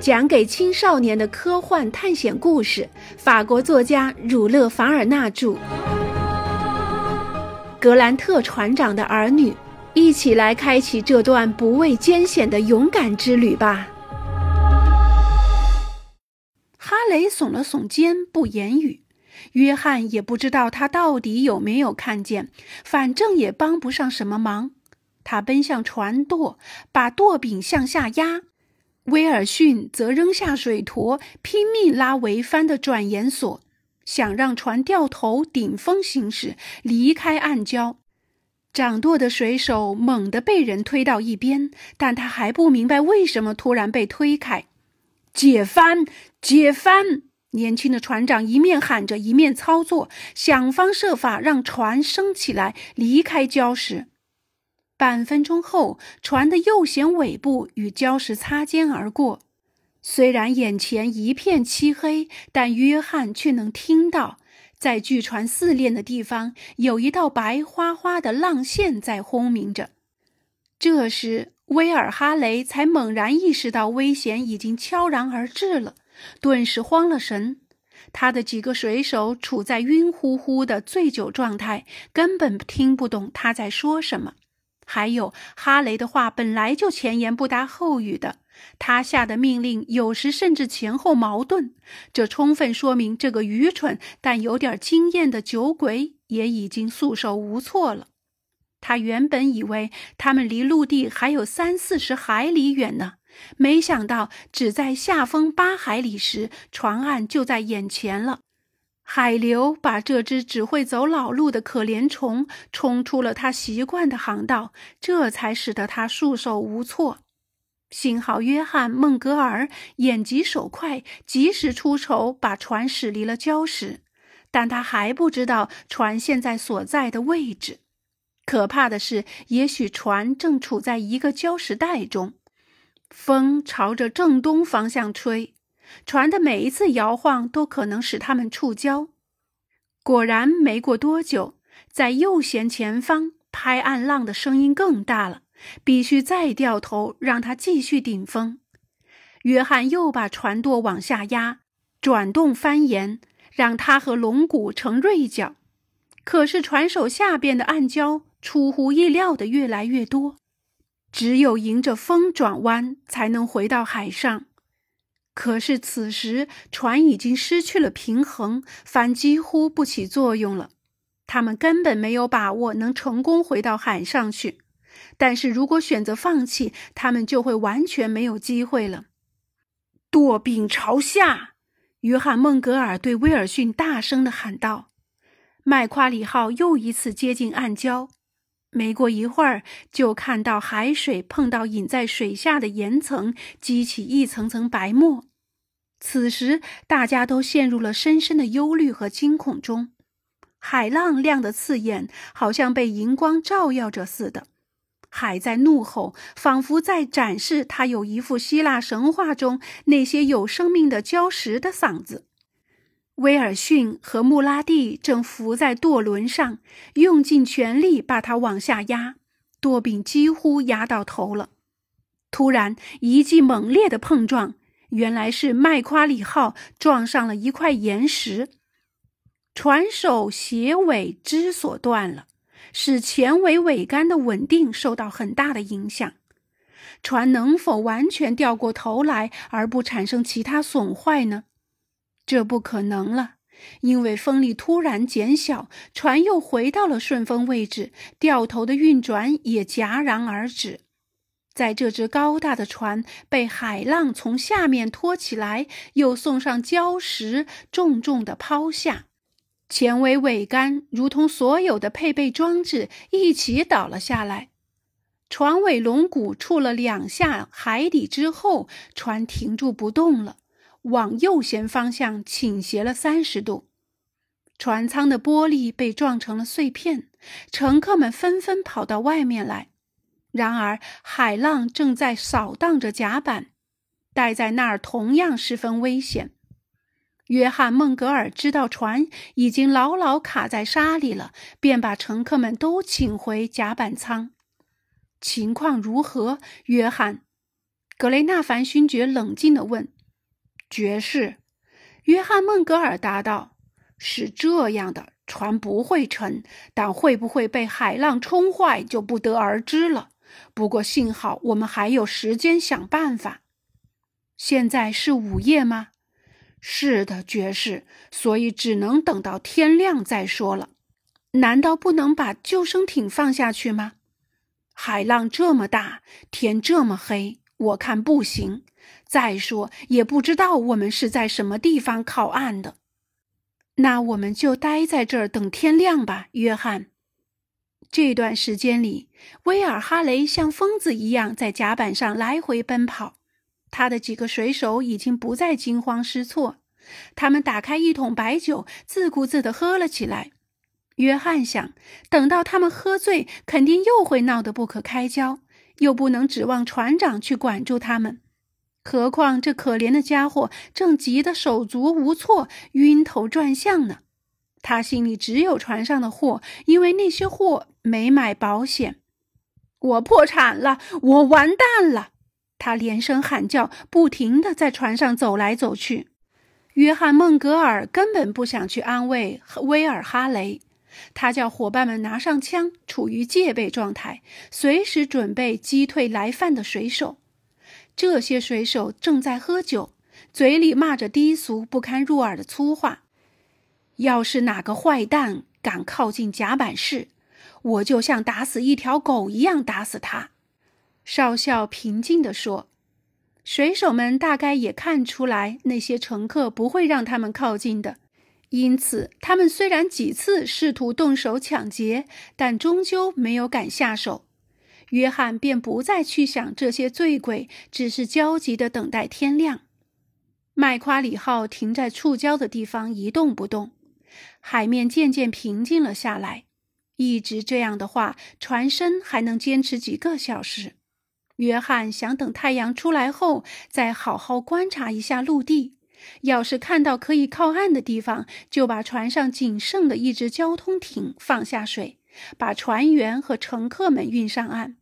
讲给青少年的科幻探险故事，法国作家儒勒·凡尔纳著。格兰特船长的儿女，一起来开启这段不畏艰险的勇敢之旅吧。哈雷耸了耸肩，不言语。约翰也不知道他到底有没有看见，反正也帮不上什么忙。他奔向船舵，把舵柄向下压。威尔逊则扔下水坨，拼命拉桅帆的转沿索，想让船掉头顶风行驶，离开暗礁。掌舵的水手猛地被人推到一边，但他还不明白为什么突然被推开。解帆，解帆！年轻的船长一面喊着，一面操作，想方设法让船升起来，离开礁石。半分钟后，船的右舷尾部与礁石擦肩而过。虽然眼前一片漆黑，但约翰却能听到，在巨船四链的地方有一道白花花的浪线在轰鸣着。这时，威尔哈雷才猛然意识到危险已经悄然而至了，顿时慌了神。他的几个水手处在晕乎乎的醉酒状态，根本听不懂他在说什么。还有哈雷的话本来就前言不搭后语的，他下的命令有时甚至前后矛盾，这充分说明这个愚蠢但有点经验的酒鬼也已经束手无措了。他原本以为他们离陆地还有三四十海里远呢，没想到只在下风八海里时，船岸就在眼前了。海流把这只只会走老路的可怜虫冲出了他习惯的航道，这才使得他束手无措。幸好约翰·孟格尔眼疾手快，及时出手把船驶离了礁石，但他还不知道船现在所在的位置。可怕的是，也许船正处在一个礁石带中，风朝着正东方向吹。船的每一次摇晃都可能使他们触礁。果然，没过多久，在右舷前方拍岸浪的声音更大了，必须再掉头让它继续顶风。约翰又把船舵往下压，转动帆沿，让它和龙骨成锐角。可是船首下边的暗礁出乎意料的越来越多，只有迎着风转弯才能回到海上。可是此时船已经失去了平衡，帆几乎不起作用了。他们根本没有把握能成功回到海上去。但是如果选择放弃，他们就会完全没有机会了。舵柄朝下，约翰·孟格尔对威尔逊大声地喊道：“麦夸里号又一次接近暗礁。”没过一会儿，就看到海水碰到隐在水下的岩层，激起一层层白沫。此时，大家都陷入了深深的忧虑和惊恐中。海浪亮得刺眼，好像被荧光照耀着似的。海在怒吼，仿佛在展示它有一副希腊神话中那些有生命的礁石的嗓子。威尔逊和穆拉蒂正伏在舵轮上，用尽全力把它往下压，舵柄几乎压到头了。突然，一记猛烈的碰撞，原来是麦夸里号撞上了一块岩石，船首斜尾支索断了，使前尾桅杆的稳定受到很大的影响。船能否完全掉过头来而不产生其他损坏呢？这不可能了，因为风力突然减小，船又回到了顺风位置，掉头的运转也戛然而止。在这只高大的船被海浪从下面拖起来，又送上礁石，重重的抛下，前尾桅杆如同所有的配备装置一起倒了下来。船尾龙骨触了两下海底之后，船停住不动了。往右舷方向倾斜了三十度，船舱的玻璃被撞成了碎片，乘客们纷纷跑到外面来。然而，海浪正在扫荡着甲板，待在那儿同样十分危险。约翰·孟格尔知道船已经牢牢卡在沙里了，便把乘客们都请回甲板舱。情况如何，约翰？格雷纳凡勋爵冷静地问：“爵士。”约翰·孟格尔答道：“是这样的，船不会沉，但会不会被海浪冲坏就不得而知了。不过幸好我们还有时间想办法。现在是午夜吗？是的，爵士。所以只能等到天亮再说了。难道不能把救生艇放下去吗？海浪这么大，天这么黑，我看不行。再说，也不知道我们是在什么地方靠岸的。那我们就待在这儿等天亮吧，约翰。这段时间里，威尔哈雷像疯子一样在甲板上来回奔跑。他的几个水手已经不再惊慌失措，他们打开一桶白酒，自顾自地喝了起来。约翰想，等到他们喝醉，肯定又会闹得不可开交，又不能指望船长去管住他们。何况这可怜的家伙正急得手足无措、晕头转向呢。他心里只有船上的货，因为那些货没买保险。我破产了，我完蛋了！他连声喊叫，不停地在船上走来走去。约翰·孟格尔根本不想去安慰威尔哈雷。他叫伙伴们拿上枪，处于戒备状态，随时准备击退来犯的水手。这些水手正在喝酒，嘴里骂着低俗不堪入耳的粗话。要是哪个坏蛋敢靠近甲板室，我就像打死一条狗一样打死他。”少校平静地说。水手们大概也看出来，那些乘客不会让他们靠近的。因此，他们虽然几次试图动手抢劫，但终究没有敢下手。约翰便不再去想这些醉鬼，只是焦急地等待天亮。麦夸里号停在触礁的地方一动不动，海面渐渐平静了下来。一直这样的话，船身还能坚持几个小时。约翰想等太阳出来后，再好好观察一下陆地。要是看到可以靠岸的地方，就把船上仅剩的一只交通艇放下水，把船员和乘客们运上岸。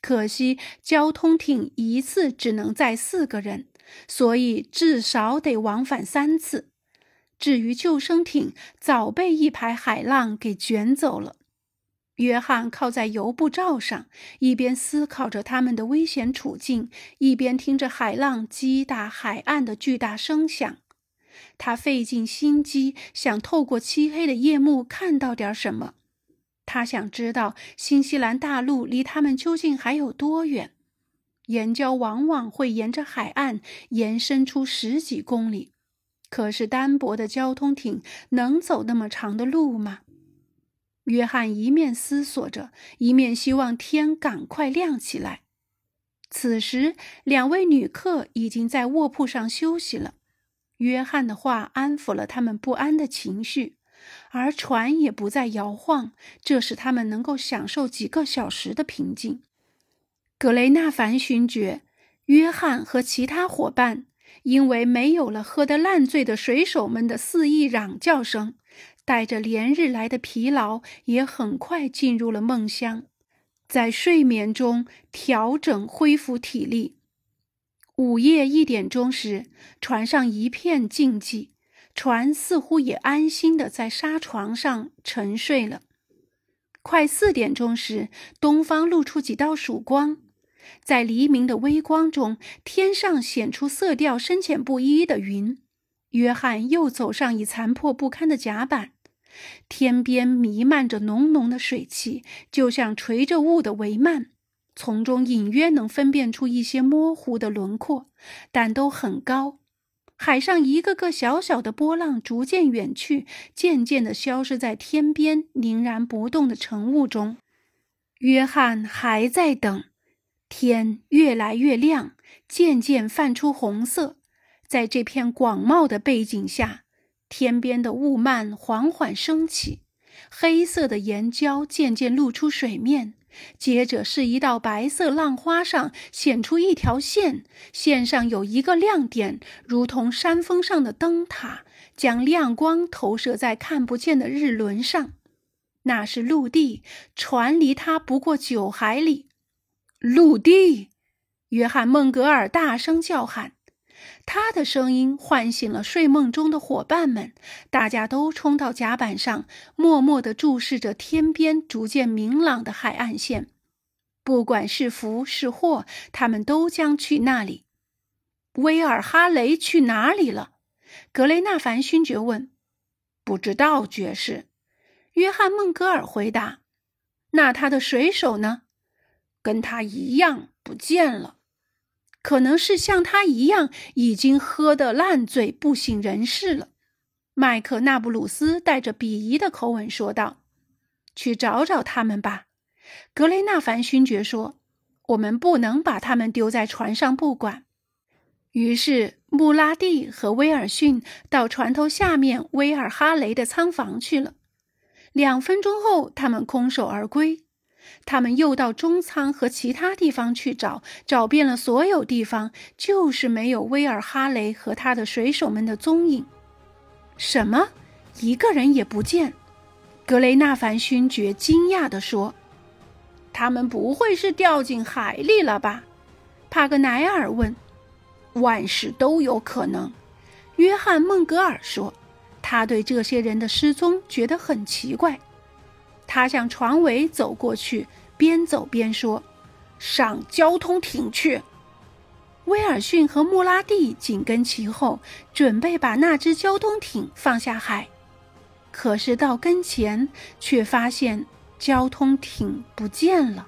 可惜交通艇一次只能载四个人，所以至少得往返三次。至于救生艇，早被一排海浪给卷走了。约翰靠在油布罩上，一边思考着他们的危险处境，一边听着海浪击打海岸的巨大声响。他费尽心机，想透过漆黑的夜幕看到点什么。他想知道新西兰大陆离他们究竟还有多远。岩礁往往会沿着海岸延伸出十几公里，可是单薄的交通艇能走那么长的路吗？约翰一面思索着，一面希望天赶快亮起来。此时，两位女客已经在卧铺上休息了。约翰的话安抚了他们不安的情绪，而船也不再摇晃，这使他们能够享受几个小时的平静。格雷纳凡勋爵、约翰和其他伙伴，因为没有了喝得烂醉的水手们的肆意嚷叫声。带着连日来的疲劳，也很快进入了梦乡，在睡眠中调整恢复体力。午夜一点钟时，船上一片静寂，船似乎也安心的在沙床上沉睡了。快四点钟时，东方露出几道曙光，在黎明的微光中，天上显出色调深浅不一的云。约翰又走上已残破不堪的甲板，天边弥漫着浓浓的水汽，就像垂着雾的帷幔，从中隐约能分辨出一些模糊的轮廓，但都很高。海上一个个小小的波浪逐渐远去，渐渐地消失在天边凝然不动的晨雾中。约翰还在等，天越来越亮，渐渐泛出红色。在这片广袤的背景下，天边的雾幔缓缓升起，黑色的岩礁渐渐露出水面。接着是一道白色浪花上显出一条线，线上有一个亮点，如同山峰上的灯塔，将亮光投射在看不见的日轮上。那是陆地，船离它不过九海里。陆地。约翰·孟格尔大声叫喊，他的声音唤醒了睡梦中的伙伴们，大家都冲到甲板上，默默地注视着天边逐渐明朗的海岸线。不管是福是祸，他们都将去那里。威尔哈雷去哪里了？格雷纳凡勋爵问。不知道，爵士。约翰·孟格尔回答。那他的水手呢？跟他一样不见了。可能是像他一样，已经喝得烂醉，不省人事了。麦克纳布鲁斯带着鄙夷的口吻说道：“去找找他们吧。”格雷纳凡勋爵说：“我们不能把他们丢在船上不管。”于是穆拉蒂和威尔逊到船头下面威尔哈雷的仓房去了。两分钟后，他们空手而归。他们又到中舱和其他地方去找，找遍了所有地方，就是没有威尔哈雷和他的水手们的踪影。什么？一个人也不见？格雷纳凡勋爵惊讶地说：“他们不会是掉进海里了吧？”帕格奈尔问。“万事都有可能。”约翰·孟格尔说。他对这些人的失踪觉得很奇怪。他向船尾走过去，边走边说：“上交通艇去。”威尔逊和穆拉蒂紧跟其后，准备把那只交通艇放下海。可是到跟前，却发现交通艇不见了。